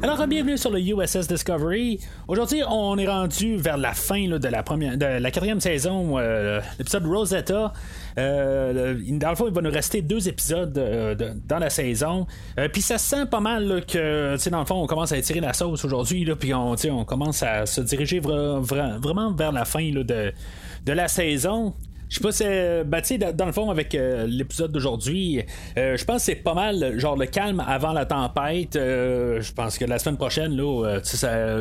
Alors, bienvenue sur le USS Discovery. Aujourd'hui, on est rendu vers la fin de, la première, de la quatrième saison, euh, l'épisode Rosetta. Euh, dans le fond, il va nous rester deux épisodes euh, dans la saison. Puis ça se sent pas mal là, que, dans le fond, on commence à étirer la sauce aujourd'hui. Puis on, on commence à se diriger vra- vra- vraiment vers la fin de, de la saison. Je sais pas si. ben, tu sais, dans le fond, avec euh, l'épisode d'aujourd'hui, euh, je pense que c'est pas mal, genre, le calme avant la tempête. Je pense que la semaine prochaine, là, ça-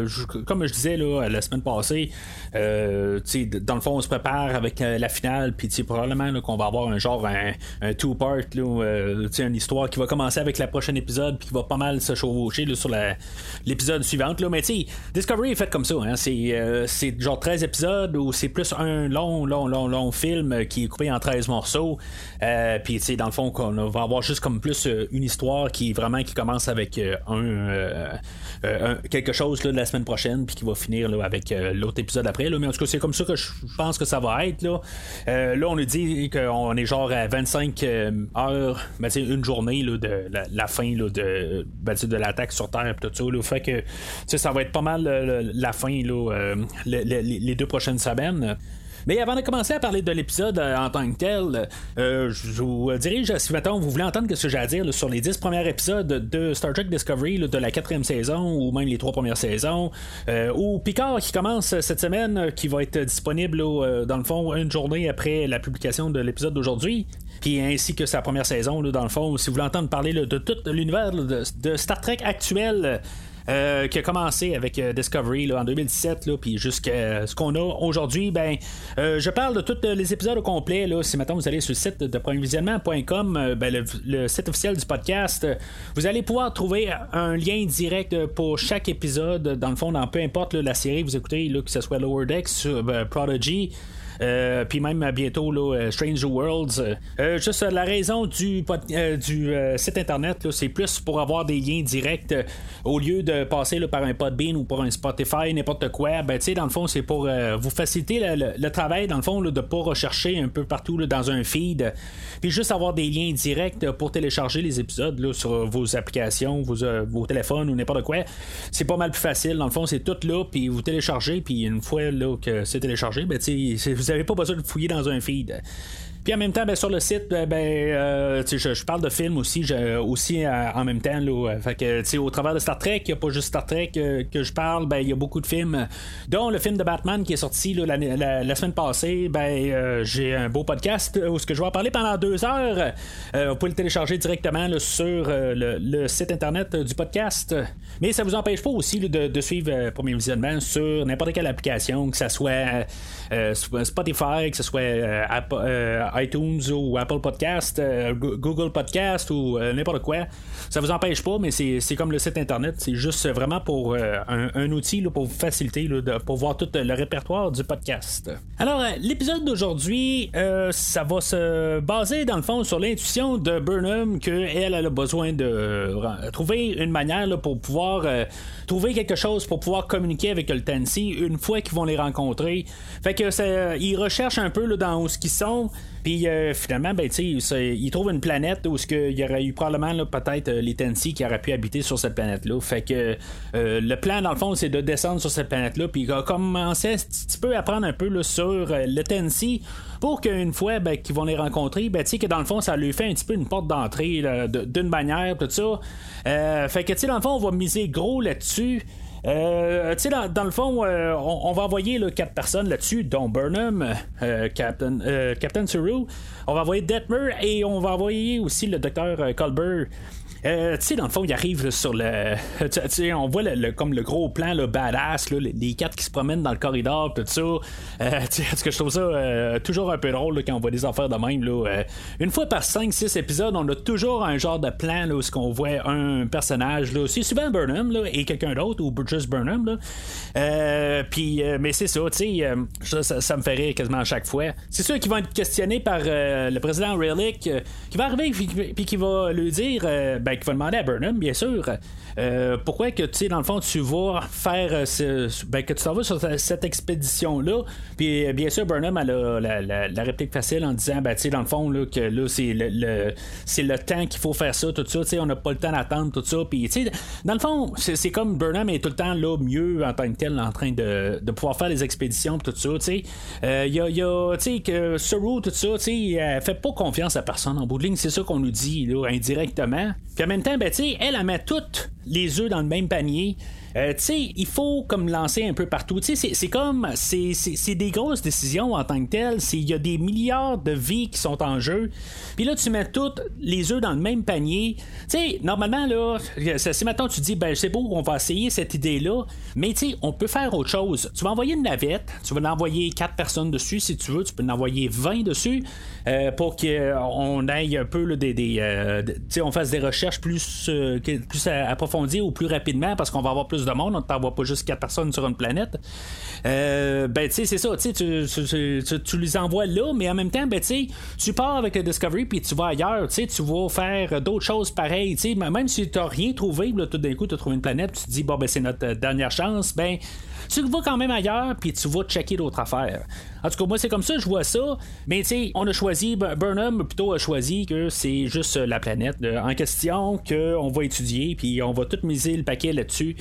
comme je disais, là, la semaine passée, tu sais, dans le fond, on se prépare avec la finale, puis probablement qu'on va avoir un genre, un, two-part, une histoire qui va commencer avec le prochain épisode, puis qui va pas mal se chevaucher là, sur l'épisode suivant. Là. Mais tu Discovery est fait comme ça. Hein, c'est, genre 13 épisodes où c'est plus un long, long, long, long film qui est coupé en 13 morceaux. Euh, puis tu sais, dans le fond, qu'on va avoir juste comme plus euh, une histoire qui vraiment qui commence avec euh, un, quelque chose là, de la semaine prochaine, puis qui va finir là, avec l'autre épisode après. Là. Mais en tout cas, c'est comme ça que je pense que ça va être. Là, là on nous dit qu'on est genre à 25 euh, heures, ben, une journée là, de la, fin là, de, ben, de l'attaque sur Terre. Tout ça, fait que ça va être pas mal la fin là, le- le- les deux prochaines semaines. Mais avant de commencer à parler de l'épisode euh, en tant que tel, euh, je vous dirige, si vous voulez entendre ce que j'ai à dire sur les 10 premiers épisodes de Star Trek Discovery, de la quatrième saison, ou même les trois premières saisons, euh, ou Picard qui commence cette semaine, qui va être disponible dans le fond une journée après la publication de l'épisode d'aujourd'hui. Puis ainsi que sa première saison, dans le fond, si vous voulez entendre parler de tout l'univers de Star Trek actuel. Euh, qui a commencé avec euh, Discovery là, en 2017, là, puis jusqu'à ce qu'on a aujourd'hui, ben, euh, je parle de tous les épisodes au complet. Là, si maintenant vous allez sur le site de premiervisionnement.com, ben, le, site officiel du podcast, vous allez pouvoir trouver un lien direct pour chaque épisode. Dans le fond, dans peu importe la série vous écoutez, que ce soit Lower Decks, euh, Prodigy. Euh, puis même bientôt là, euh, Strange Worlds. Euh, juste la raison du, du site internet, c'est plus pour avoir des liens directs au lieu de passer par un Podbean ou par un Spotify, n'importe quoi. Ben, dans le fond, c'est pour vous faciliter le, travail, dans le fond, de pas rechercher un peu partout dans un feed. Puis juste avoir des liens directs pour télécharger les épisodes sur vos applications, vos, vos téléphones ou n'importe quoi. C'est pas mal plus facile. Dans le fond, c'est tout là, puis vous téléchargez, puis une fois là, que c'est téléchargé, ben, c'est- vous n'avez pas besoin de fouiller dans un feed. Puis en même temps, ben, sur le site, ben, ben, euh, je, parle de films aussi, aussi euh, en même temps. Au travers de Star Trek, il n'y a pas juste Star Trek euh, que je parle, ben, il y a beaucoup de films, dont le film de Batman qui est sorti la, semaine passée. Ben, j'ai un beau podcast où ce que je vais en parler pendant deux heures. Vous pouvez le télécharger directement sur le, site internet du podcast. Mais ça vous empêche pas aussi de, de suivre Premier Visionnement sur n'importe quelle application, que ce soit Spotify, que ce soit euh, euh, iTunes ou Apple Podcast, euh, Go- Google Podcast ou n'importe quoi. Ça vous empêche pas, mais c'est comme le site internet. C'est juste vraiment pour un, outil pour vous faciliter, pour voir tout le répertoire du podcast. Alors, l'épisode d'aujourd'hui, ça va se baser dans le fond sur l'intuition de Burnham qu'elle elle a besoin de trouver une manière pour pouvoir trouver quelque chose pour pouvoir communiquer avec le Tennessee une fois qu'ils vont les rencontrer. Fait que ils recherchent un peu là, dans où ce qu'ils sont. Puis euh, finalement, ben, ils trouvent une planète où il y aurait eu probablement peut-être euh, les Tennessee qui auraient pu habiter sur cette planète-là. Fait que euh, le plan, dans le fond, c'est de descendre sur cette planète-là, puis commencer un petit peu à apprendre un peu là, sur le Tennessee pour qu'une fois ben, qu'ils vont les rencontrer, ben, que dans le fond, ça lui fait un petit peu une porte d'entrée d'une manière, tout ça. Fait que, dans le fond, on va miser gros là-dessus. Euh, tu sais, dans, le fond, euh, on, on va envoyer là, quatre personnes là-dessus, dont Burnham, euh, Captain, euh, Captain Suru. On va envoyer Detmer et on va envoyer aussi le docteur euh, Colbert. Euh, tu sais, dans le fond, il arrive là, sur le. Tu sais, on voit le, comme le gros plan, le badass, là, les, quatre qui se promènent dans le corridor, tout ça. Euh, parce que je trouve ça euh, toujours un peu drôle là, quand on voit des affaires de même. Là, Euh, une fois par 5-6 épisodes, on a toujours un genre de plan là, où ce qu'on voit un personnage. Là, c'est souvent Burnham là, et quelqu'un d'autre, ou Marcus Burnham. puis, mais c'est ça, tu sais, ça, me fait rire quasiment à chaque fois. C'est sûr qu'ils vont être questionnés par le président Relic, qui va arriver puis qui va lui dire, ben, qui va demander à Burnham, bien sûr, pourquoi que, tu sais, dans le fond, tu vas faire, ben, que tu t'en vas sur cette expédition-là? Puis, bien sûr, Burnham a la, la, réplique facile en disant, ben, tu sais, dans le fond, là, que là, c'est le, c'est le temps qu'il faut faire ça, tout ça, tu sais, on n'a pas le temps d'attendre, tout ça. Puis, tu sais, dans le fond, c'est comme Burnham est tout le temps là, mieux en tant que tel, en train de, de pouvoir faire les expéditions, tout ça, tu sais. Il euh, y a, tu sais, que tout ça, tu sais, elle fait pas confiance à personne en bout de ligne, c'est ça qu'on nous dit, indirectement. Puis en même temps, ben, elle, elle met toutes les œufs dans le même panier. Euh, tu sais, il faut comme lancer un peu partout. Tu sais, c'est comme, c'est des grosses décisions en tant que telles. Il y a des milliards de vies qui sont en jeu. Puis là, tu mets toutes les œufs dans le même panier. Tu sais, normalement, là, si maintenant tu dis, ben, c'est beau, on va essayer cette idée-là, mais tu sais, on peut faire autre chose. Tu vas envoyer une navette, tu vas envoyer quatre personnes dessus si tu veux, tu peux en envoyer 20 dessus euh, pour qu'on aille un peu des. des euh, tu sais, on fasse des recherches plus, plus approfondies ou plus rapidement parce qu'on va avoir plus de monde, on ne t'envoie pas juste quatre personnes sur une planète. Euh, ben, tu sais, c'est ça, tu, tu, tu, les envoies là, mais en même temps, ben, tu tu pars avec le Discovery puis tu vas ailleurs, tu vas faire d'autres choses pareilles, tu même si tu n'as rien trouvé, là, tout d'un coup, tu as trouvé une planète, tu te dis, bon, ben, c'est notre dernière chance, ben, tu vas quand même ailleurs, puis tu vas checker d'autres affaires. En tout cas, moi, c'est comme ça, je vois ça. Mais tu sais, on a choisi, Burnham plutôt a choisi que c'est juste la planète en question qu'on va étudier, puis on va tout miser le paquet là-dessus.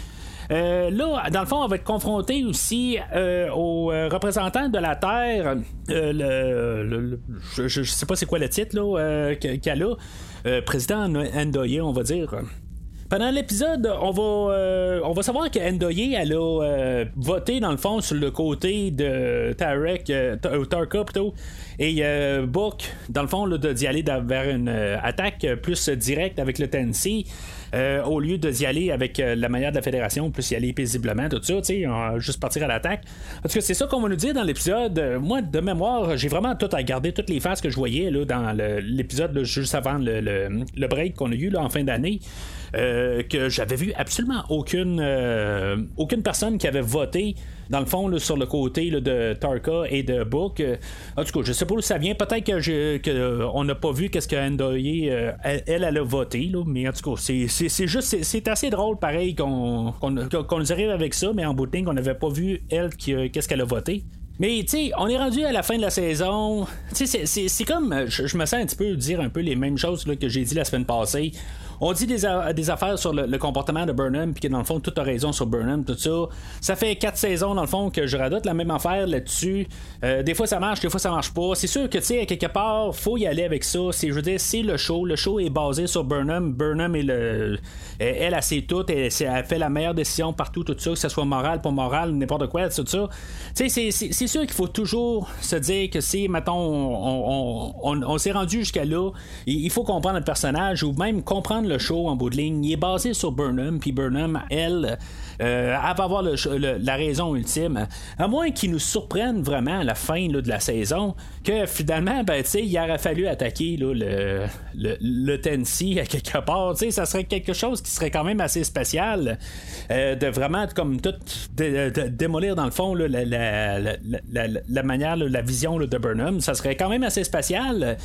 Euh, là, dans le fond, on va être confronté aussi euh, aux euh, représentants de la Terre. le, je, sais pas c'est quoi le titre là, qu'elle a. président Ndoye, on va dire. Pendant l'épisode, on va on va savoir que Ndoye elle a voté dans le fond sur le côté de Tarek Tarka plutôt et Book dans le fond d'y aller vers une attaque plus directe avec le Tennessee euh, au lieu d'y aller avec euh, la manière de la fédération, plus y aller paisiblement, tout ça, tu sais, juste partir à l'attaque. Parce que c'est ça qu'on va nous dire dans l'épisode. Euh, moi, de mémoire, j'ai vraiment tout à garder, toutes les phases que je voyais là, dans l'épisode juste avant le, le, break qu'on a eu là, en fin d'année. que j'avais vu absolument aucune, aucune personne qui avait voté dans le fond, sur le côté de Tarka et de Book. Euh, en tout cas, je sais pas où ça vient. Peut-être que, on n'a pas vu qu'est-ce que Endoye, euh, elle, elle, a voté, mais en tout cas, c'est juste, c'est assez drôle, pareil, qu'on nous arrive avec ça, mais en bout de on n'avait pas vu, elle, euh, qu'est-ce qu'elle a voté. Mais tu sais, on est rendu à la fin de la saison. Tu sais, c'est comme. Je, me sens un petit peu dire un peu les mêmes choses que j'ai dit la semaine passée. On dit des, affaires sur le, comportement de Burnham, puis que dans le fond, tout a raison sur Burnham, tout ça. Ça fait quatre saisons, dans le fond, que je radote la même affaire là-dessus. Euh, des fois, ça marche, des fois, ça marche pas. C'est sûr que, tu sais, quelque part, faut y aller avec ça. Je veux dire, c'est le show. Le show est basé sur Burnham. Burnham est le. Elle, elle, sait tout. Elle, elle, fait la meilleure décision partout, tout ça, que ce soit moral, pas moral, n'importe quoi, tout ça. Tu sais, c'est sûr qu'il faut toujours se dire que si, mettons, on, on s'est rendu jusqu'à là, il faut comprendre le personnage ou même comprendre le show en bout de ligne, il est basé sur Burnham, puis Burnham, elle, euh, elle va avoir la raison ultime. À moins qu'il nous surprenne vraiment à la fin de la saison, que finalement, ben, il aurait fallu attaquer le, le, le, Tennessee à quelque part. Ça serait quelque chose qui serait quand même assez spécial euh, de vraiment comme tout démolir dans le fond la, la, manière, la vision de Burnham. Ça serait quand même assez spécial.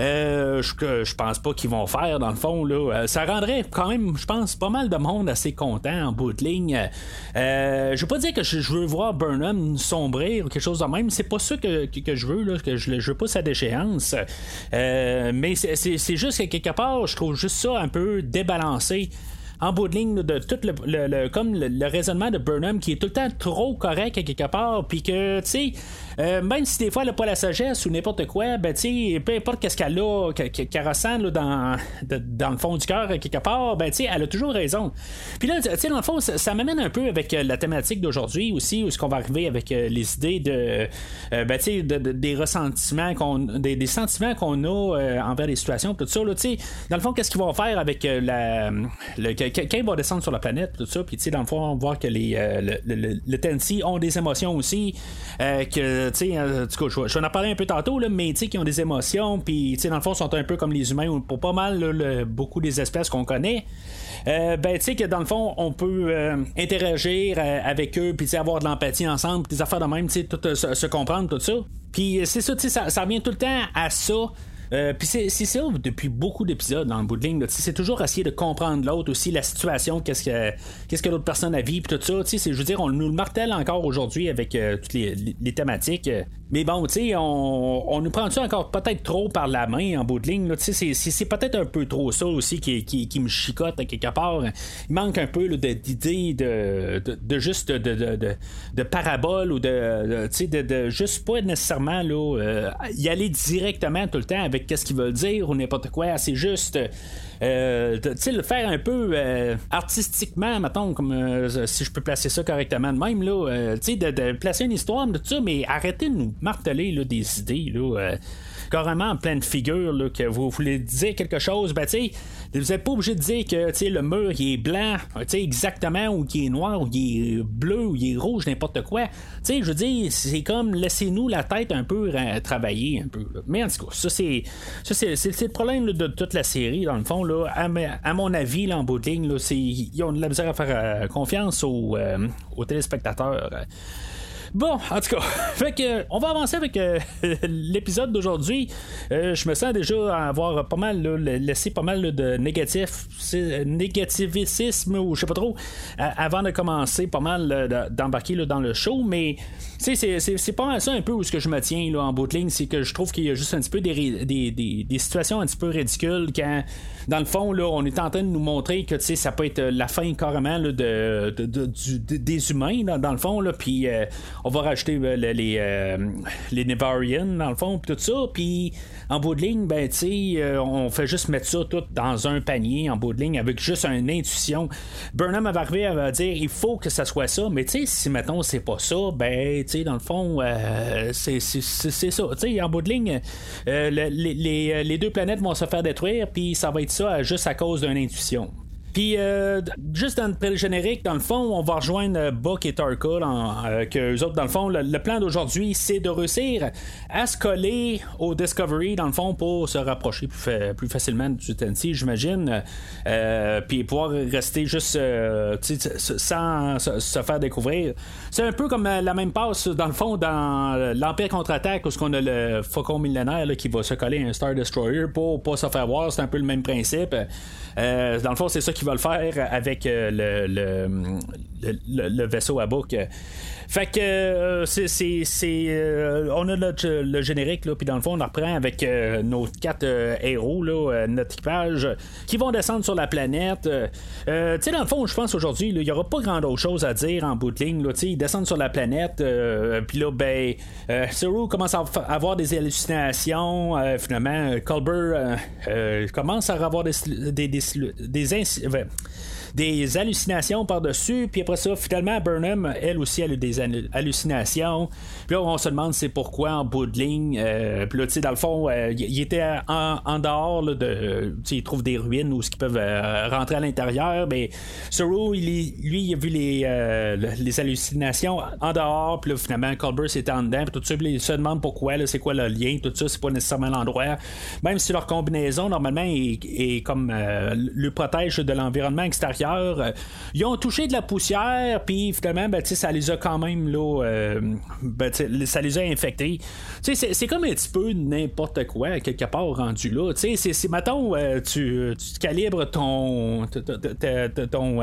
Euh, je, pense pas qu'ils vont faire dans le fond. Là. Euh, ça rendrait quand même, je pense, pas mal de monde assez content en bout de ligne. Euh, je veux pas dire que je, veux voir Burnham sombrer ou quelque chose de même. C'est pas ça que, je veux, là, que je, je veux pas sa déchéance. mais c'est juste que quelque part, je trouve juste ça un peu débalancé en bout de ligne de tout le, comme le, raisonnement de Burnham qui est tout le temps trop correct à quelque part puis que tu sais euh, même si des fois elle n'a pas la sagesse ou n'importe quoi, ben tu peu importe qu'est-ce qu'elle a, qu'elle ressent dans, dans le fond du cœur quelque part, ben tu elle a toujours raison. Puis là, tu sais, dans le fond, ça, m'amène un peu avec euh, la thématique d'aujourd'hui aussi, où est-ce qu'on va arriver avec euh, les idées de, ben tu sais, des ressentiments qu'on, des, sentiments qu'on a envers les situations, tout ça, là, tu sais, dans le fond, qu'est-ce qu'ils vont faire avec le, quand il va descendre sur la planète, tout ça, puis dans le fond, on voit que les, le, le, Tennessee ont des émotions aussi. que, tu sais, en tout cas, je, vais en parler un peu tantôt, là, mais tu sais, qui ont des émotions, puis, dans le fond, sont un peu comme les humains, pour pas mal, beaucoup des espèces qu'on connaît. ben, tu sais, que dans le fond, on peut interagir avec eux, puis avoir de l'empathie ensemble, des affaires de même, tu sais, tout se, comprendre, tout ça. Puis c'est ça, tu sais, ça, ça revient tout le temps à ça. Euh, puis c'est ça depuis beaucoup d'épisodes dans le bout de ligne. C'est toujours essayer de comprendre l'autre aussi, la situation, qu'est-ce que qu'est-ce que l'autre personne a vu, tout ça. Je veux dire, on nous le martèle encore aujourd'hui avec euh, toutes les, thématiques. Mais bon, tu sais, on, on, nous prend ça encore peut-être trop par la main en bout de ligne. C'est peut-être un peu trop ça aussi qui, qui, me chicote quelque part. Il manque un peu d'idées de, de, de, juste de, de, de, parabole ou de, de, de, juste pas nécessairement là, euh, y aller directement tout le temps qu'est-ce qu'ils veulent dire ou n'importe quoi. C'est juste euh, le faire un peu euh, artistiquement, mettons, comme euh, si je peux placer ça correctement de même, là, euh, de, de, placer une histoire de ça, mais arrêtez de nous marteler des idées. Carrément en pleine figure que vous voulez dire quelque chose, ben tu vous n'êtes pas obligé de dire que le mur il est blanc, exactement, ou qu'il est noir, ou il est bleu, ou il est rouge, n'importe quoi. Je veux dire, c'est comme laissez-nous la tête un peu travailler un peu. Mais en tout cas, ça c'est le problème de toute la série, dans le fond. Là, à, mon avis, là, en bout de ligne, ils ont de la misère à faire euh, confiance aux, euh, aux téléspectateurs. Bon, en tout cas, que, on va avancer avec euh, l'épisode d'aujourd'hui. Euh, je me sens déjà avoir pas mal laissé pas mal de négatif, négativisme ou je sais pas trop avant de commencer pas mal d'embarquer dans le show, mais c'est pas ça un peu où ce que je me tiens là, en bout de ligne, c'est que je trouve qu'il y a juste un petit peu des, des, situations un petit peu ridicules quand dans le fond là, on est en train de nous montrer que ça peut être la fin carrément de, de, des humains dans, le fond, puis euh, on va rajouter euh, les, euh, les Nevarians, dans le fond, tout ça. Puis en bout de ligne, ben, tu sais, euh, on fait juste mettre ça tout dans un panier en bout de ligne avec juste une intuition. Burnham va arriver à dire il faut que ça soit ça, mais tu sais, si mettons c'est pas ça, ben, tu sais, dans le fond, c'est ça. Tu sais, en bout de ligne, les, les, les deux planètes vont se faire détruire, puis ça va être ça juste à cause d'une intuition. Puis, euh, juste dans le générique, dans le fond, on va rejoindre euh, Buck et Tarka, euh, que eux autres, dans le fond, le, plan d'aujourd'hui, c'est de réussir à se coller au Discovery, dans le fond, pour se rapprocher plus, facilement du Tennessee, j'imagine, puis pouvoir rester juste sans se, faire découvrir. C'est un peu comme la même passe, dans le fond, dans l'Empire contre-attaque, où on a le Faucon millénaire qui va se coller à un Star Destroyer pour pas se faire voir. C'est un peu le même principe. dans le fond, c'est ça qui va le faire avec euh, le, le, vaisseau à bouc. Fait que euh, c'est, euh, on a le générique là, puis dans le fond on reprend avec euh, nos quatre héros là, notre équipage qui vont descendre sur la planète. tu sais dans le fond je pense aujourd'hui il y aura pas grand autre chose à dire en bout de ligne. Là, ils descendent sur la planète, puis là ben Saru commence à avoir des hallucinations. finalement Culber commence à avoir des des, des, des des hallucinations par-dessus, puis après ça, finalement, Burnham, elle aussi, elle a des hallucinations. Puis là, on se demande c'est pourquoi en bout de ligne. Euh, puis là, tu sais, dans le fond, euh, il était en, dehors là, de. Tu il trouve des ruines où ce qu'ils peuvent euh, rentrer à l'intérieur. Mais Saru, il, lui, il a vu les, les hallucinations en dehors. Puis là, finalement, Colbert c'était en dedans. Puis tout ça, il se demande pourquoi, c'est quoi le lien. Tout ça, c'est pas nécessairement l'endroit. Même si leur combinaison, normalement, est, comme le protège de l'environnement extérieur euh, ils ont touché de la poussière, puis finalement, ben, ça les a quand même, là, euh, ben, ça les a infectés. C'est comme un petit peu n'importe quoi, quelque part rendu là. C'est, mettons, euh, tu, calibres ton. ton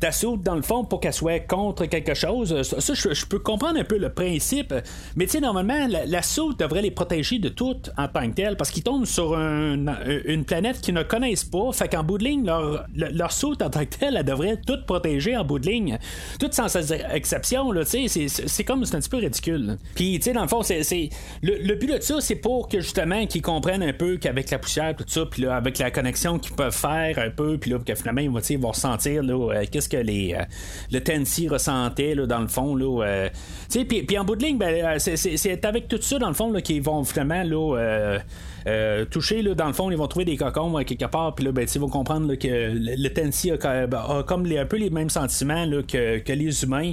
ta soude dans le fond pour qu'elle soit contre quelque chose. Ça, je, peux comprendre un peu le principe, mais normalement, la, la soude devrait les protéger de tout en tant que tel, parce qu'ils tombent sur une planète qu'ils ne connaissent pas. Fait qu'en bout de ligne, leur, leur en tant que tel, elle devrait tout protéger en bout de ligne. Tout sans exception, là, tu sais, c'est comme, c'est un petit peu ridicule. Puis, tu sais, dans le fond, c'est le, but de ça, c'est pour que justement qu'ils comprennent un peu qu'avec la poussière, tout ça, puis là, avec la connexion qu'ils peuvent faire un peu, puis là, que finalement, ils vont, ils vont ressentir, là, euh, qu'est-ce que les, euh, le Tennessee ressentait là, dans le fond. Là, euh, puis, puis en bout de ligne, ben, c'est avec tout ça, dans le fond, qu'ils vont finalement là, toucher. Là, dans le fond, ils vont trouver des cocons quelque part. Puis là, ben, ils vont comprendre que le, le aussi a, comme les, un peu les mêmes sentiments que, que, les humains.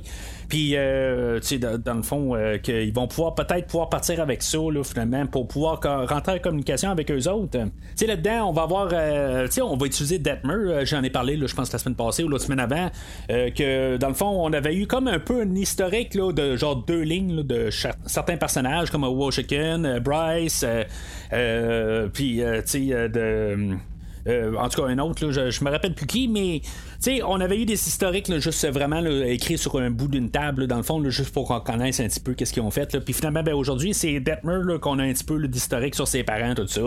Puis, euh, tu sais, dans, le fond, euh, qu'ils vont pouvoir peut-être pouvoir partir avec ça, là, finalement, pour pouvoir rentrer en communication avec eux autres. Tu sais, là-dedans, on va avoir, euh, tu sais, on va utiliser Detmer. J'en ai parlé, là, je pense, la semaine passée ou l'autre semaine avant, que dans le fond, on avait eu comme un peu un historique là, de genre deux lignes de certains personnages, comme Washington, Bryce, puis, tu sais, de. En tout cas, un autre, je, je me rappelle plus qui, mais on avait eu des historiques juste vraiment écrits sur un bout d'une table, dans le fond, juste pour qu'on connaisse un petit peu qu'est-ce qu'ils ont fait. Puis finalement, ben, aujourd'hui, c'est Detmer qu'on a un petit peu d'historique sur ses parents, tout ça.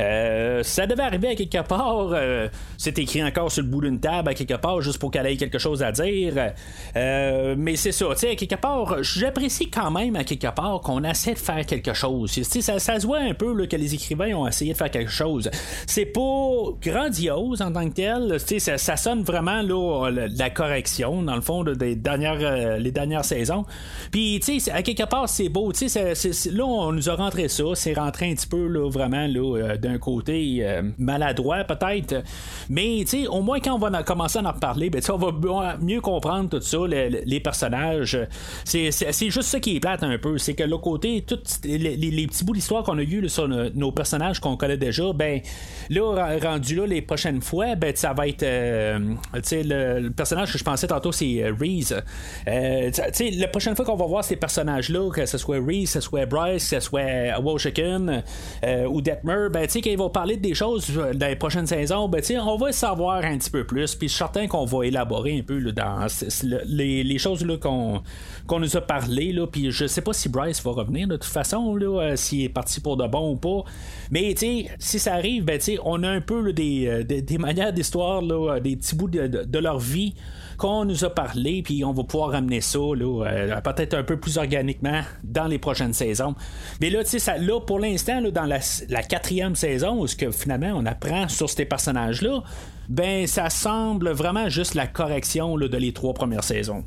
Euh, ça devait arriver à quelque part. Euh, c'est écrit encore sur le bout d'une table à quelque part, juste pour qu'elle ait quelque chose à dire. Euh, mais c'est ça, à quelque part, j'apprécie quand même à quelque part qu'on essaie de faire quelque chose. Ça, ça se voit un peu que les écrivains ont essayé de faire quelque chose. C'est pas grandiose en tant que tel. Ça, ça sonne vraiment la correction, dans le fond, des dernières, euh, les dernières saisons. Puis, tu sais, à quelque part, c'est beau. Tu sais, là, on nous a rentré ça. C'est rentré un petit peu, là, vraiment, là, euh, d'un côté euh, maladroit, peut-être. Mais, tu sais, au moins, quand on va commencer à en reparler, ben, on va mieux comprendre tout ça, les, personnages. C'est juste ça qui est plate un peu. C'est que l'autre côté, tous les, petits bouts d'histoire qu'on a eu sur nos, personnages qu'on connaît déjà, ben, là, rendu là, les prochaines fois, ben, ça va être le, personnage que je pensais tantôt, c'est euh, Reese. Euh, la prochaine fois qu'on va voir ces personnages-là, que ce soit Reese, que ce soit Bryce, que ce soit Washington euh, ou Detmer, ben, quand ils vont parler des choses dans les prochaines saisons, ben, on va savoir un petit peu plus. Puis je suis certain qu'on va élaborer un peu dans les, choses qu'on qu'on nous a parlé. Là, puis je sais pas si Bryce va revenir de toute façon, s'il est parti pour de bon ou pas. Mais si ça arrive, ben, on a un peu des, des, manières d'histoire, des petits bouts de, leur vie qu'on nous a parlé, puis on va pouvoir ramener ça euh, peut-être un peu plus organiquement dans les prochaines saisons. Mais là, tu sais, là, pour l'instant, dans la, quatrième saison, où ce que finalement on apprend sur ces personnages-là, ben ça semble vraiment juste la correction de les trois premières saisons.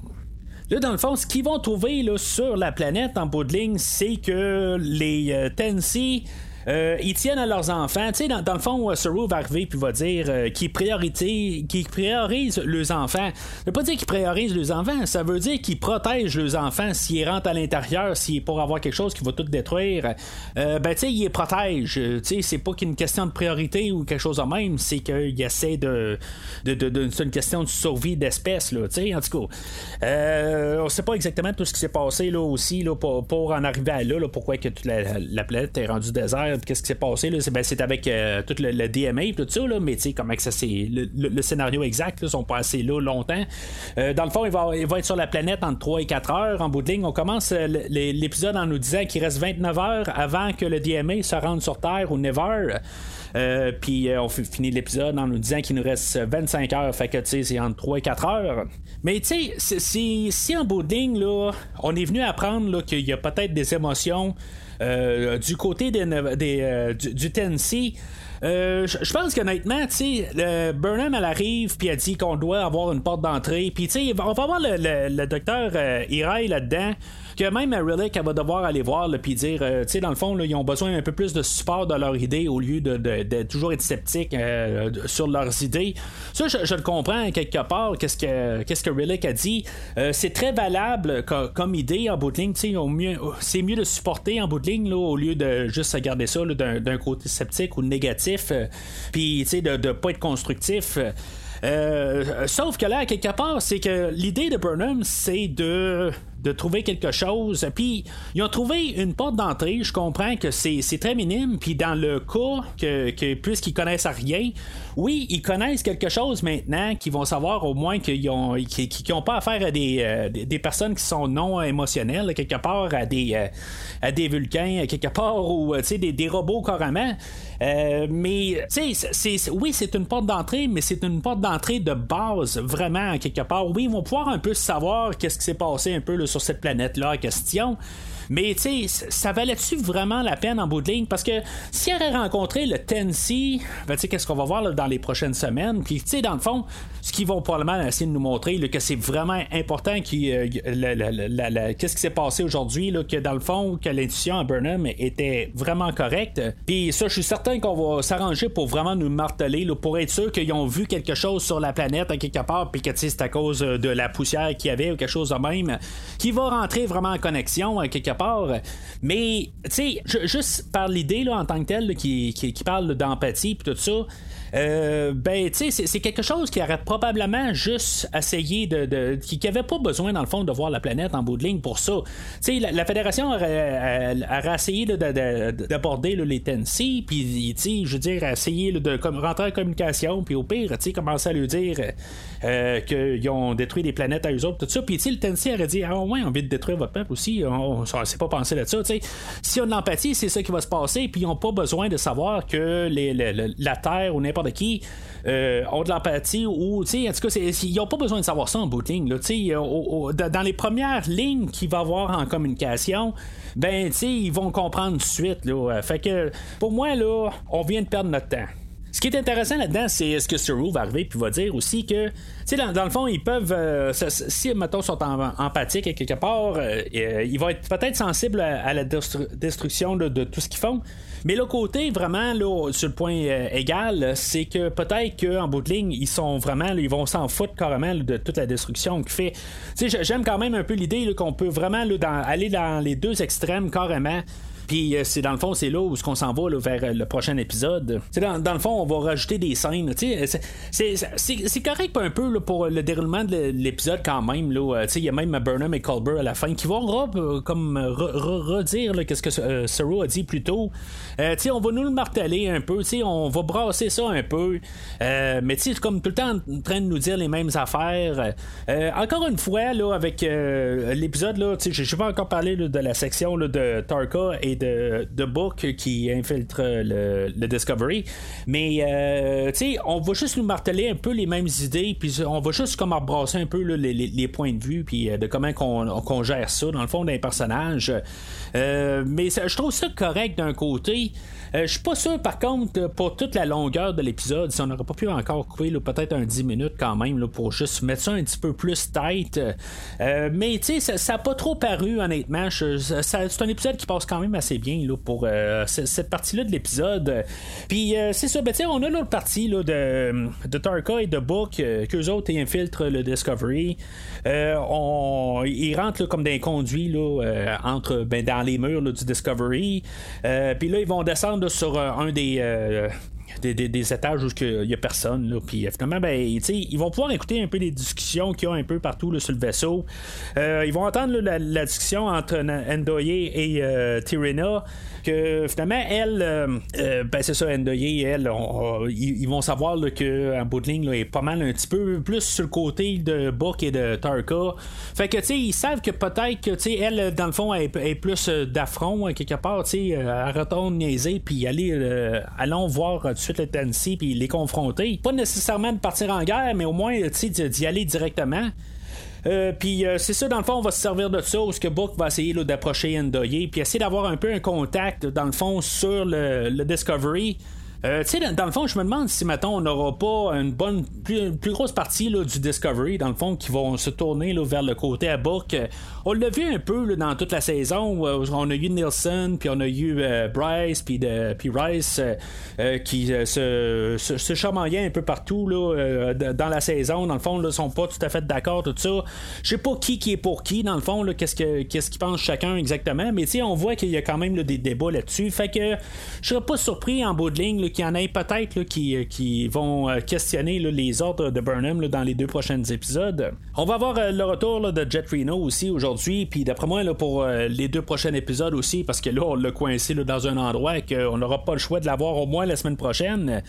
Là, dans le fond, ce qu'ils vont trouver là, sur la planète en bout de ligne, c'est que les euh, Tennessee euh, ils tiennent à leurs enfants. Tu sais, dans, le fond, Saru va arriver puis va dire euh, qu'ils priorisent leurs enfants. Ça veut pas dire qu'ils priorisent leurs enfants, ça veut dire qu'ils protègent leurs enfants s'ils rentrent à l'intérieur, s'ils pour avoir quelque chose qui va tout détruire. Euh, ben, tu sais, ils les protègent. Tu sais, c'est pas qu'une question de priorité ou quelque chose de même, c'est qu'ils essaient de. de, c'est une question de survie d'espèce, là. Tu sais, en tout cas. Euh, on sait pas exactement tout ce qui s'est passé, là, aussi, là, pour, en arriver à là, pourquoi que toute la, la planète est rendue désert qu'est-ce qui s'est passé. C'est, ben, avec euh, tout le, DMA et tout ça, là, mais comment que ça c'est. Le, scénario exact, ils sont pas assez là longtemps. Euh, dans le fond, il va, il va être sur la planète entre 3 et 4 heures. En bout de ligne, on commence euh, l'épisode en nous disant qu'il reste 29 heures avant que le DMA se rende sur Terre ou Never. puis on finit l'épisode en nous disant qu'il nous reste 25 heures, fait que tu sais, c'est entre 3 et 4 heures. Mais tu sais, si, en bout là, on est venu apprendre qu'il y a peut-être des émotions euh, du côté euh, du, Tennessee, euh, je pense qu'honnêtement, tu sais, Burnham, elle arrive, puis elle dit qu'on doit avoir une porte d'entrée. Puis, tu sais, on va avoir le, le, docteur Irai là-dedans que même Relic, elle va devoir aller voir, puis dire, euh, tu sais, dans le fond, ils ont besoin un peu plus de support de leur idée au lieu de, toujours être sceptiques euh, sur leurs idées. Ça, je, le comprends quelque part, qu'est-ce que, Relic a dit. Euh, c'est très valable comme, idée en bout de ligne, tu sais, c'est mieux de supporter en bout de ligne, au lieu de juste regarder ça d'un, côté sceptique ou négatif, puis, tu sais, de ne pas être constructif. sauf que là, quelque part, c'est que l'idée de Burnham, c'est de de trouver quelque chose. Puis ils ont trouvé une porte d'entrée. Je comprends que c'est, très minime. Puis dans le cas que, que puisqu'ils connaissent rien, oui, ils connaissent quelque chose maintenant qu'ils vont savoir au moins qu'ils n'ont ont pas affaire à euh, des, des, personnes qui sont non émotionnelles, quelque part à des, euh, à des vulcains, quelque part ou euh, des, des robots carrément. mais c'est, oui, c'est une porte d'entrée, mais c'est une porte d'entrée de base, vraiment, quelque part. Oui, ils vont pouvoir un peu savoir qu'est-ce qui s'est passé un peu sur cette planète-là en question. Mais tu sais, ça valait-tu vraiment la peine en bout de ligne? Parce que s'il aurait rencontré le Tennessee, ben, tu sais, qu'est-ce qu'on va voir dans les prochaines semaines? Puis, tu sais, dans le fond, ce qu'ils vont probablement essayer de nous montrer, que c'est vraiment important, euh, qu'est-ce qui s'est passé aujourd'hui, que dans le fond, que l'intuition à Burnham était vraiment correcte. Puis ça, je suis certain qu'on va s'arranger pour vraiment nous marteler, pour être sûr qu'ils ont vu quelque chose sur la planète à quelque part, puis que c'est à cause de la poussière qu'il y avait ou quelque chose de même, qui va rentrer vraiment en connexion à quelque part. Mais, tu sais, juste par l'idée en tant que telle qui, parle d'empathie puis tout ça, euh, ben, tu sais, c'est quelque chose qui aurait probablement juste essayé de. qui n'avait pas besoin, dans le fond, de voir la planète en bout de ligne pour ça. Tu sais, la, Fédération aurait, essayé d'aborder les Tennessee, puis, tu sais, je veux dire, essayé de rentrer en communication, puis au pire, tu sais, commencer à lui dire euh, qu'ils ont détruit des planètes à eux autres, tout ça. Puis, tu sais, le Tennessee aurait dit, ah, ouais, on envie de détruire votre peuple aussi. On ne s'est pas pensé là-dessus, tu sais. Si on a de l'empathie, c'est ça qui va se passer, puis ils n'ont pas besoin de savoir que la Terre ou n'importe de qui euh, ont de l'empathie ou, tu sais, en tout cas, ils n'ont pas besoin de savoir ça en booting. Là, dans les premières lignes qu'il va avoir en communication, ben, tu sais, ils vont comprendre tout de suite. Fait que, pour moi, là, on vient de perdre notre temps. Ce qui est intéressant là-dedans, c'est est-ce que Saru va arriver puis va dire aussi que, tu sais, dans, le fond, ils peuvent, euh, si, mettons, sont empathiques à quelque part, euh, ils vont être peut-être sensibles à, la destruction de tout ce qu'ils font, mais le côté, vraiment, là, sur le point euh, égal, c'est que peut-être qu'en bout de ligne, ils sont vraiment, ils vont s'en foutre carrément de toute la destruction qu'il fait. J'aime quand même un peu l'idée qu'on peut vraiment aller dans les deux extrêmes carrément. Puis euh, c'est dans le fond, c'est là où ce qu'on s'en va vers euh, le prochain épisode. Dans, dans, le fond, on va rajouter des scènes. C'est correct un peu pour le déroulement de l'épisode quand même. Il y a même Burnham et Colbert à la fin qui vont comme redire qu'est-ce que euh, a dit plus tôt. on va nous le marteler un peu, on va brasser ça un peu. mais c'est comme tout le temps en train de nous dire les mêmes affaires. encore une fois, là, avec l'épisode, je vais encore parler de la section de Tarka et de, Book qui infiltre le, Discovery. Mais, euh, tu sais, on va juste nous marteler un peu les mêmes idées, puis on va juste comme embrasser un peu les, points de vue, puis euh, de comment qu'on, gère ça, dans le fond, d'un personnage. Euh, mais je trouve ça correct d'un côté. Euh, je suis pas sûr, par contre, pour toute la longueur de l'épisode, si on n'aurait pas pu encore couper peut-être un 10 minutes quand même, pour juste mettre ça un petit peu plus tight. Euh, mais tu sais, ça n'a pas trop paru, honnêtement. c'est un épisode qui passe quand même assez bien pour euh, cette partie-là de l'épisode. Puis c'est ça, ben, on a l'autre partie de, de Tarka et de Book, qu'eux autres infiltrent le Discovery. on, ils rentrent comme des conduits entre, ben, dans les murs du Discovery. Puis là, ils vont descendre sur euh, un des, euh, des, étages où il n'y a personne. Là. Puis finalement, ben, ils vont pouvoir écouter un peu les discussions qu'il y a un peu partout sur le vaisseau. Euh, ils vont entendre la, discussion entre Ndoye et euh, Tirina. Que finalement, elle, euh, ben c'est ça, Ndoye et elle, ils vont savoir qu'en bout de ligne, est pas mal un petit peu plus sur le côté de Book et de Tarka. Fait que, tu sais, ils savent que peut-être que, tu sais, elle, dans le fond, est, plus d'affront, quelque part, tu sais, elle retourne niaiser, puis aller, allons voir suite le Tennessee puis les confronter. Pas nécessairement de partir en guerre, mais au moins d'y aller directement. Euh, puis euh, c'est ça, dans le fond, on va se servir de ça, où ce que Book va essayer d'approcher Ndoye, puis essayer d'avoir un peu un contact, dans le fond, sur le Discovery. Euh, tu sais, dans, le fond, je me demande si, mettons, on n'aura pas une bonne, plus, grosse partie là, du Discovery, dans le fond, qui vont se tourner là, vers le côté à Book. On l'a vu un peu là, dans toute la saison. Euh, on a eu Nielsen, puis on a eu euh, Bryce, puis, Rice, qui se, se, se un peu partout là, dans la saison. Dans le fond, ils sont pas tout à fait d'accord, tout ça. Je sais pas qui qui est pour qui, dans le fond, qu'est-ce que qu'est-ce qu'ils pensent chacun exactement, mais tu sais, on voit qu'il y a quand même des débats là-dessus. Fait que je serais pas surpris en bout de ligne qu'il y en ait peut-être qui, euh, qui vont euh, questionner les ordres de Burnham dans les deux prochains épisodes. On va avoir euh, le retour de Jet Reno aussi aujourd'hui, puis d'après moi, pour les deux prochains épisodes aussi, parce que là, on l'a coincé dans un endroit qu'on n'aura pas le choix de l'avoir au moins la semaine prochaine.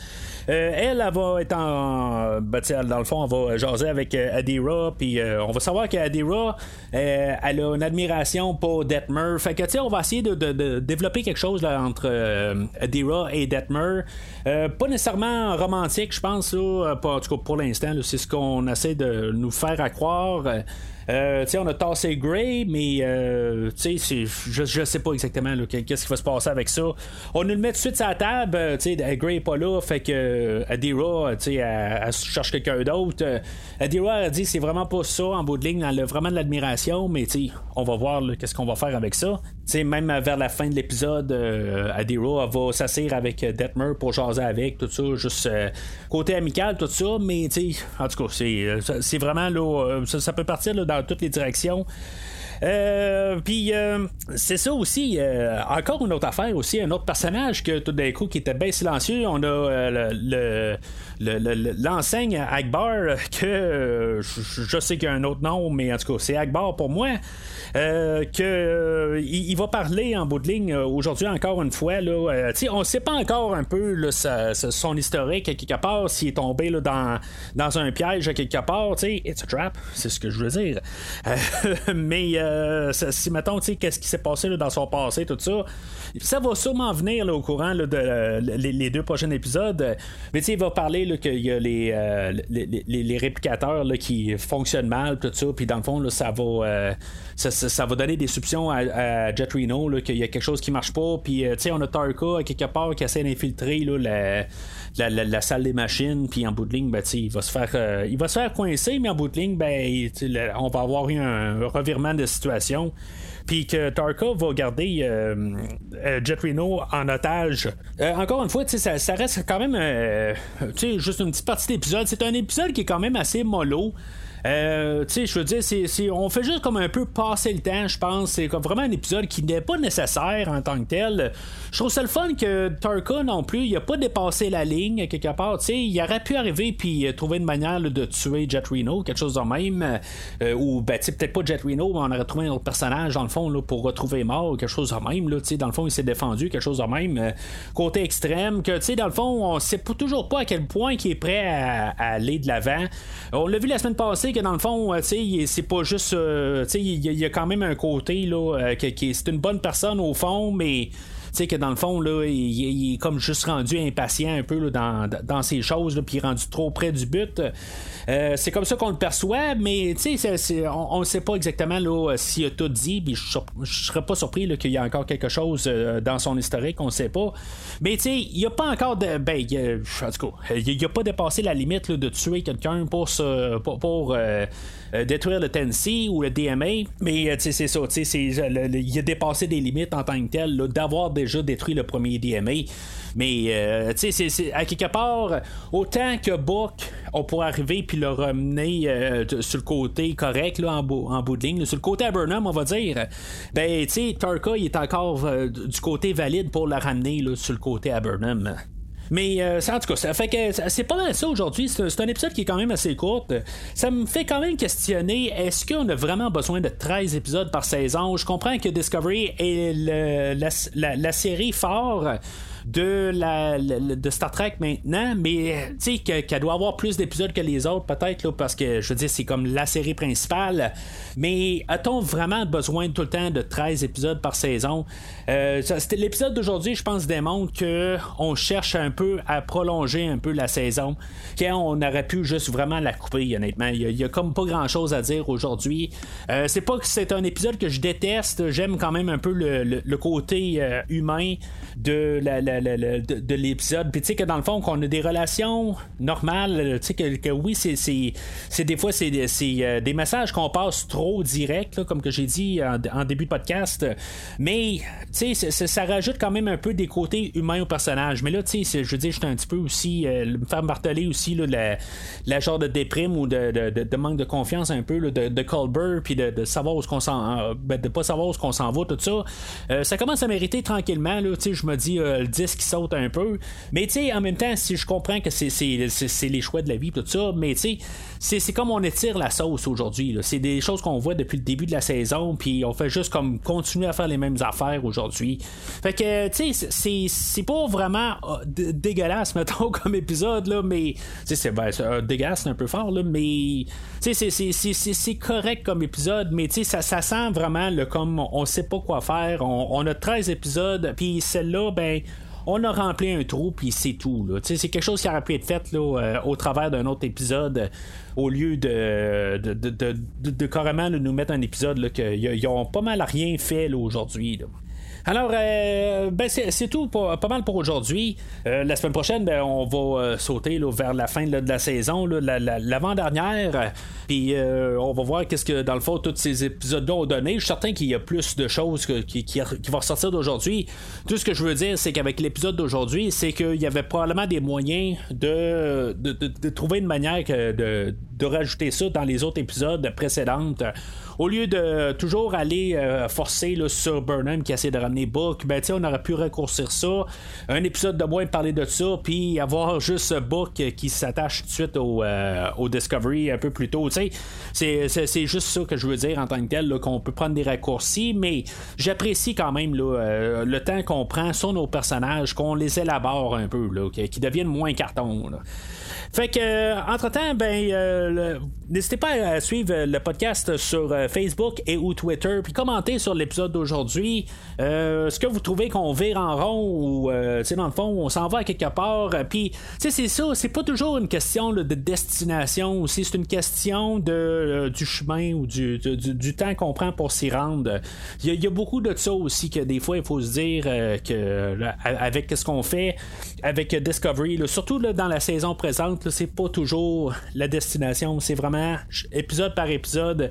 elle, elle va être en. Ben, dans le fond, on va jaser avec Adira, puis on va savoir qu'Adira, elle a une admiration pour Detmer. Fait que, tu sais, on va essayer de, développer quelque chose entre Adira et Detmer. Euh, pas nécessairement romantique, je pense, pas, en tout cas pour l'instant, c'est ce qu'on essaie de nous faire à croire. Euh, on a tassé Gray, mais euh, je, je sais pas exactement qu'est-ce qui va se passer avec ça. On nous le met tout de suite sur la table. Euh, Gray n'est pas là, fait que Adira, elle, elle, cherche quelqu'un d'autre. Adira a dit c'est vraiment pas ça en bout de ligne, elle a vraiment de l'admiration, mais on va voir qu'est-ce qu'on va faire avec ça. Même vers la fin de l'épisode, Adira va s'asseoir avec Detmer pour jaser avec, tout ça, juste côté amical, tout ça, mais en tout cas, c'est vraiment là, ça, peut partir là, dans toutes les directions. Euh, puis euh, c'est ça aussi. Euh, encore une autre affaire aussi, un autre personnage que tout d'un coup qui était bien silencieux. On a le, l'enseigne Akbar que je, sais qu'il y a un autre nom, mais en tout cas c'est Akbar pour moi. que il, va parler en bout de ligne aujourd'hui encore une fois là, on ne sait pas encore un peu son historique quelque part s'il est tombé dans, dans un piège quelque part it's a trap c'est ce que je veux dire mais euh, si mettons, qu'est-ce qui s'est passé dans son passé, tout ça, ça va sûrement venir au courant de les, deux prochains épisodes. Mais il va parler qu'il y a les, euh, les, réplicateurs qui fonctionnent mal, tout ça, puis dans le fond, ça va. Euh, ça, va donner des soupçons à, Jet Reno qu'il y a quelque chose qui marche pas. Puis, on a Tarka quelque part qui essaie d'infiltrer la, la, salle des machines. Puis, en bout de ligne, ben, il va se faire il va se faire coincer, mais en bout de ligne, ben, on va avoir eu un revirement de situation puis que Tarka va garder euh, euh, Jet Reno en otage. Euh, encore une fois, ça, ça reste quand même juste une petite partie d'épisode. C'est un épisode qui est quand même assez mollo. Euh, tu sais, je veux dire, c'est, on fait juste comme un peu passer le temps, je pense. C'est comme vraiment un épisode qui n'est pas nécessaire en tant que tel. Je trouve ça le fun que Tarka non plus, il a pas dépassé la ligne quelque part. Tu sais, il aurait pu arriver puis euh, trouver une manière de tuer Jet Reno, quelque chose de même. Euh, ou, ben, tu peut-être pas Jet Reno, mais on aurait trouvé un autre personnage dans le fond là, pour retrouver mort, quelque chose de même. Tu sais, dans le fond, il s'est défendu, quelque chose de même. côté extrême, que tu sais, dans le fond, on sait toujours pas à quel point il est prêt à aller de l'avant. On l'a vu la semaine passée que dans le fond, euh, c'est pas juste. Euh, il y, a quand même un côté là, euh, qui, c'est une bonne personne au fond, mais sais que dans le fond, là, il, est comme juste rendu impatient un peu dans, dans ces choses, puis rendu trop près du but. Euh, c'est comme ça qu'on le perçoit, mais on ne sait pas exactement là, s'il a tout dit, puis je ne serais pas surpris qu'il y a encore quelque chose euh, dans son historique, on ne sait pas. Mais il n'y a pas encore de. Ben, en tout cas, il n'a pas dépassé la limite de tuer quelqu'un pour, pour, euh, détruire le Tennessee ou le DMA, mais c'est ça, il a dépassé des limites en tant que tel, d'avoir déjà détruit le premier DMA. Mais, euh, tu sais, à quelque part, autant que Book, on pourrait arriver puis le ramener euh, sur le côté correct, là, en, bout de ligne, sur le côté Burnham, on va dire, ben, tu sais, Tarka, il est encore euh, du côté valide pour le ramener sur le côté Burnham. Mais en tout cas, ça fait que c'est pas mal ça aujourd'hui. C'est un épisode qui est quand même assez court. Ça me fait quand même questionner est-ce qu'on a vraiment besoin de 13 épisodes par saison? Je comprends que Discovery est la, la, série fort de, la, de Star Trek maintenant, mais tu sais qu'elle doit avoir plus d'épisodes que les autres, peut-être, parce que je veux dire, c'est comme la série principale. Mais a-t-on vraiment besoin tout le temps de 13 épisodes par saison? Euh, l'épisode d'aujourd'hui, je pense, démontre qu'on cherche un peu à prolonger un peu la saison, quand on aurait pu juste vraiment la couper, honnêtement. Il y a, comme pas grand chose à dire aujourd'hui. Euh, c'est pas que c'est un épisode que je déteste, j'aime quand même un peu le, côté euh, humain de la de, l'épisode. Puis tu sais que dans le fond, qu'on a des relations normales, tu sais que, oui, c'est des fois c'est euh, des messages qu'on passe trop direct, comme que j'ai dit en, début de podcast. Mais tu sais, ça rajoute quand même un peu des côtés humains au personnage. Mais là, tu sais, je veux dire, j'étais un petit peu aussi euh, me faire marteler aussi là, la, genre de déprime ou de, manque de confiance un peu de, de Colbert, puis de, savoir où qu'on s'en, euh, ben, de pas savoir où qu'on s'en va, tout ça. ça commence à mériter tranquillement. Là, je me dis qui saute un peu. Mais tu sais, en même temps, si je comprends que c'est, les choix de la vie, tout ça, mais tu sais, c'est, comme on étire la sauce aujourd'hui. C'est des choses qu'on voit depuis le début de la saison, puis on fait juste comme continuer à faire les mêmes affaires aujourd'hui. Fait que, tu sais, c'est, pas vraiment euh, dégueulasse, mettons, comme épisode, là, mais, tu sais, ben, c'est, dégueulasse, c'est un peu fort, là, mais, tu sais, c'est, correct comme épisode, mais, tu sais, ça, sent vraiment le comme on sait pas quoi faire. On, on a 13 épisodes, puis celle-là, ben, on a rempli un trou, puis c'est tout. C'est quelque chose qui aurait pu être fait là, au travers d'un autre épisode au lieu de, de, de, de, carrément nous mettre un épisode qu'ils ont pas mal rien fait aujourd'hui. Alors, euh, ben c'est tout pas mal pour aujourd'hui. Euh, la semaine prochaine, ben, on va euh, sauter vers la fin de la saison, l'avant-dernière. Puis on va voir qu'est-ce que, dans le fond, tous ces épisodes-là ont donné. Je suis certain qu'il y a plus de choses qui, vont ressortir d'aujourd'hui. Tout ce que je veux dire, c'est qu'avec l'épisode d'aujourd'hui, c'est qu'il y avait probablement des moyens de, trouver une manière de, de rajouter ça dans les autres épisodes précédents au lieu de toujours aller euh, forcer sur Burnham qui essaie de ramener Book, ben, on aurait pu raccourcir ça. Un épisode de moins parler de ça, puis avoir juste Book qui s'attache tout de suite au, euh, au, Discovery un peu plus tôt. C'est, c'est, juste ça que je veux dire en tant que tel, qu'on peut prendre des raccourcis, mais j'apprécie quand même euh, le temps qu'on prend sur nos personnages, qu'on les élabore un peu, qu'ils deviennent moins carton. Fait que, entre-temps, ben, n'hésitez pas à suivre le podcast sur Facebook et ou Twitter, puis commentez sur l'épisode d'aujourd'hui. Euh, est-ce que vous trouvez qu'on vire en rond ou, euh, dans le fond, on s'en va à quelque part? Puis, c'est ça, c'est pas toujours une question de destination aussi, c'est une question de, euh, du chemin ou du, du, temps qu'on prend pour s'y rendre. Il y, a beaucoup de ça aussi que des fois, il faut se dire que avec ce qu'on fait avec Discovery, surtout dans la saison présente, c'est pas toujours la destination, c'est vraiment épisode par épisode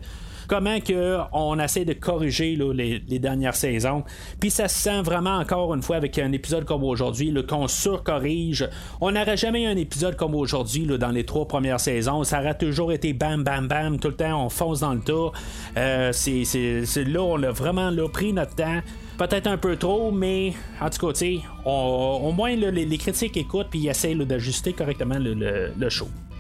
comment que on essaie de corriger les, dernières saisons. Puis ça se sent vraiment encore une fois avec un épisode comme aujourd'hui, qu'on surcorrige. On n'aurait jamais eu un épisode comme aujourd'hui dans les trois premières saisons. Ça aurait toujours été bam, bam, bam, tout le temps on fonce dans le tas. Euh, c'est, là, on a vraiment pris notre temps peut-être un peu trop, mais en tout cas, au moins les, critiques écoutent puis essayent d'ajuster correctement le, show.